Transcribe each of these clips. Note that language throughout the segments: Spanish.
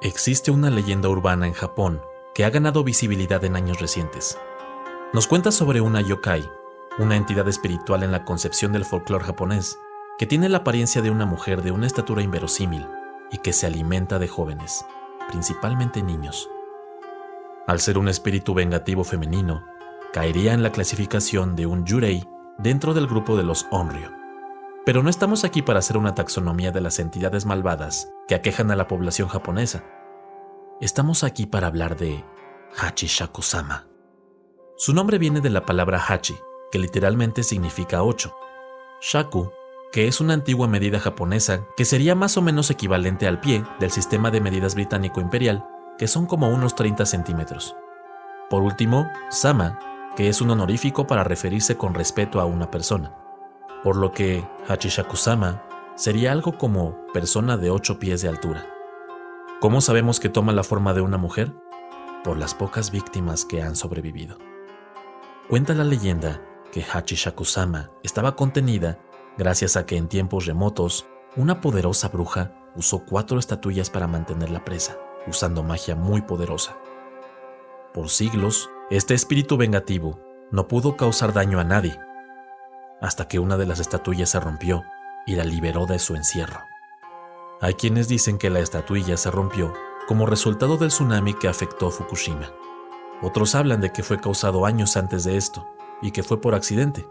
Existe una leyenda urbana en Japón que ha ganado visibilidad en años recientes. Nos cuenta sobre una yokai, una entidad espiritual en la concepción del folclore japonés, que tiene la apariencia de una mujer de una estatura inverosímil y que se alimenta de jóvenes, principalmente niños. Al ser un espíritu vengativo femenino, caería en la clasificación de un yurei dentro del grupo de los onryo. Pero no estamos aquí para hacer una taxonomía de las entidades malvadas que aquejan a la población japonesa. Estamos aquí para hablar de Hachi Shakusama. Su nombre viene de la palabra Hachi, que literalmente significa ocho. Shaku, que es una antigua medida japonesa que sería más o menos equivalente al pie del sistema de medidas británico imperial, que son como unos 30 centímetros. Por último, Sama, que es un honorífico para referirse con respeto a una persona por lo que Hachishakusama sería algo como persona de ocho pies de altura. ¿Cómo sabemos que toma la forma de una mujer? Por las pocas víctimas que han sobrevivido. Cuenta la leyenda que Hachishakusama estaba contenida gracias a que en tiempos remotos una poderosa bruja usó cuatro estatuillas para mantener la presa, usando magia muy poderosa. Por siglos, este espíritu vengativo no pudo causar daño a nadie, hasta que una de las estatuillas se rompió y la liberó de su encierro. Hay quienes dicen que la estatuilla se rompió como resultado del tsunami que afectó Fukushima. Otros hablan de que fue causado años antes de esto y que fue por accidente,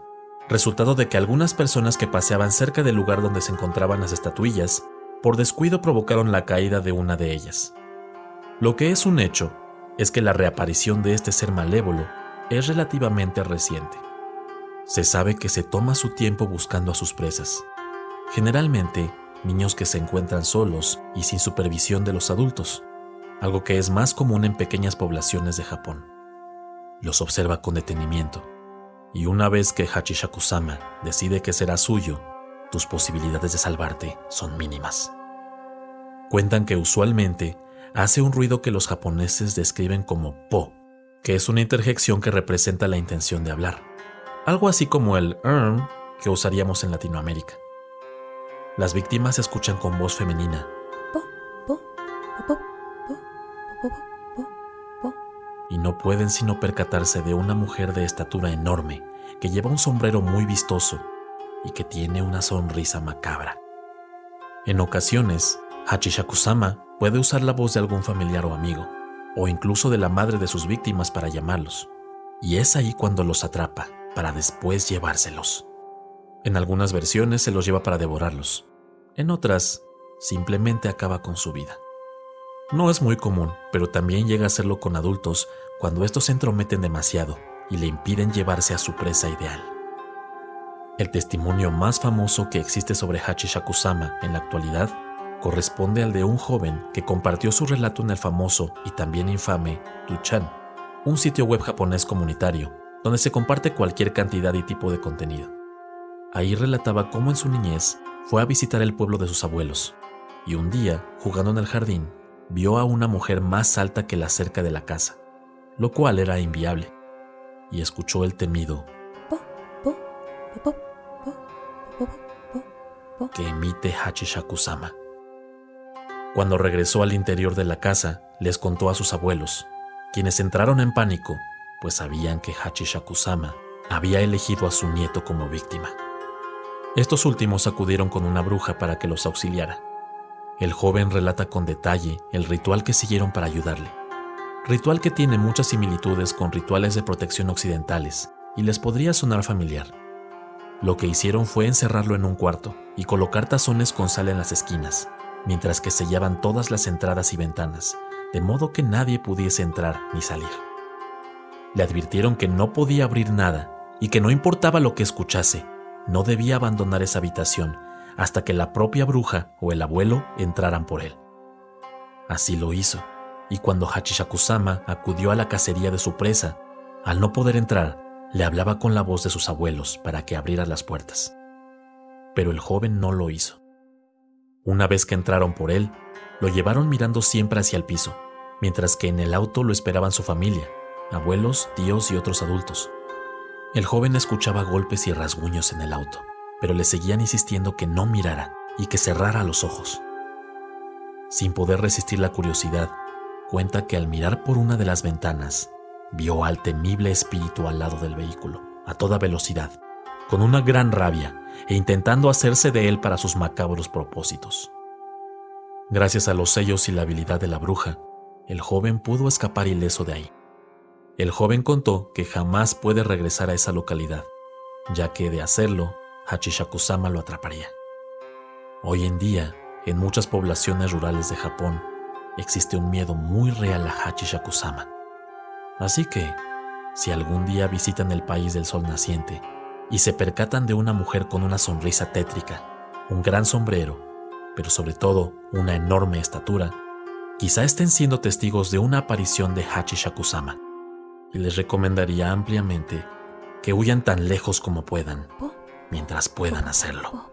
resultado de que algunas personas que paseaban cerca del lugar donde se encontraban las estatuillas, por descuido provocaron la caída de una de ellas. Lo que es un hecho es que la reaparición de este ser malévolo es relativamente reciente. Se sabe que se toma su tiempo buscando a sus presas. Generalmente, niños que se encuentran solos y sin supervisión de los adultos, algo que es más común en pequeñas poblaciones de Japón. Los observa con detenimiento, y una vez que Hachishakusama decide que será suyo, tus posibilidades de salvarte son mínimas. Cuentan que usualmente hace un ruido que los japoneses describen como po, que es una interjección que representa la intención de hablar algo así como el erm que usaríamos en Latinoamérica. Las víctimas escuchan con voz femenina. Y no pueden sino percatarse de una mujer de estatura enorme que lleva un sombrero muy vistoso y que tiene una sonrisa macabra. En ocasiones, Hachishakusama puede usar la voz de algún familiar o amigo, o incluso de la madre de sus víctimas para llamarlos, y es ahí cuando los atrapa para después llevárselos. En algunas versiones se los lleva para devorarlos, en otras simplemente acaba con su vida. No es muy común, pero también llega a hacerlo con adultos cuando estos se entrometen demasiado y le impiden llevarse a su presa ideal. El testimonio más famoso que existe sobre Hachishakusama en la actualidad corresponde al de un joven que compartió su relato en el famoso y también infame Tuchan, un sitio web japonés comunitario donde se comparte cualquier cantidad y tipo de contenido. Ahí relataba cómo en su niñez fue a visitar el pueblo de sus abuelos, y un día, jugando en el jardín, vio a una mujer más alta que la cerca de la casa, lo cual era inviable, y escuchó el temido que emite Hachishakusama. Cuando regresó al interior de la casa, les contó a sus abuelos, quienes entraron en pánico pues sabían que Hachishakusama había elegido a su nieto como víctima. Estos últimos acudieron con una bruja para que los auxiliara. El joven relata con detalle el ritual que siguieron para ayudarle. Ritual que tiene muchas similitudes con rituales de protección occidentales y les podría sonar familiar. Lo que hicieron fue encerrarlo en un cuarto y colocar tazones con sal en las esquinas, mientras que sellaban todas las entradas y ventanas, de modo que nadie pudiese entrar ni salir. Le advirtieron que no podía abrir nada y que no importaba lo que escuchase, no debía abandonar esa habitación hasta que la propia bruja o el abuelo entraran por él. Así lo hizo, y cuando Hachishakusama acudió a la cacería de su presa, al no poder entrar, le hablaba con la voz de sus abuelos para que abriera las puertas. Pero el joven no lo hizo. Una vez que entraron por él, lo llevaron mirando siempre hacia el piso, mientras que en el auto lo esperaban su familia, abuelos, tíos y otros adultos. El joven escuchaba golpes y rasguños en el auto, pero le seguían insistiendo que no mirara y que cerrara los ojos. sin poder resistir la curiosidad, cuenta que al mirar por una de las ventanas, vio al temible espíritu al lado del vehículo, a toda velocidad, con una gran rabia e intentando hacerse de él para sus macabros propósitos. Gracias a los sellos y la habilidad de la bruja, el joven pudo escapar ileso de ahí. El joven contó que jamás puede regresar a esa localidad, ya que de hacerlo, Hachishakusama lo atraparía. Hoy en día, en muchas poblaciones rurales de Japón, existe un miedo muy real a Hachishakusama. Así que, si algún día visitan el país del sol naciente y se percatan de una mujer con una sonrisa tétrica, un gran sombrero, pero sobre todo una enorme estatura, quizá estén siendo testigos de una aparición de Hachishakusama. Y les recomendaría ampliamente que huyan tan lejos como puedan, mientras puedan hacerlo.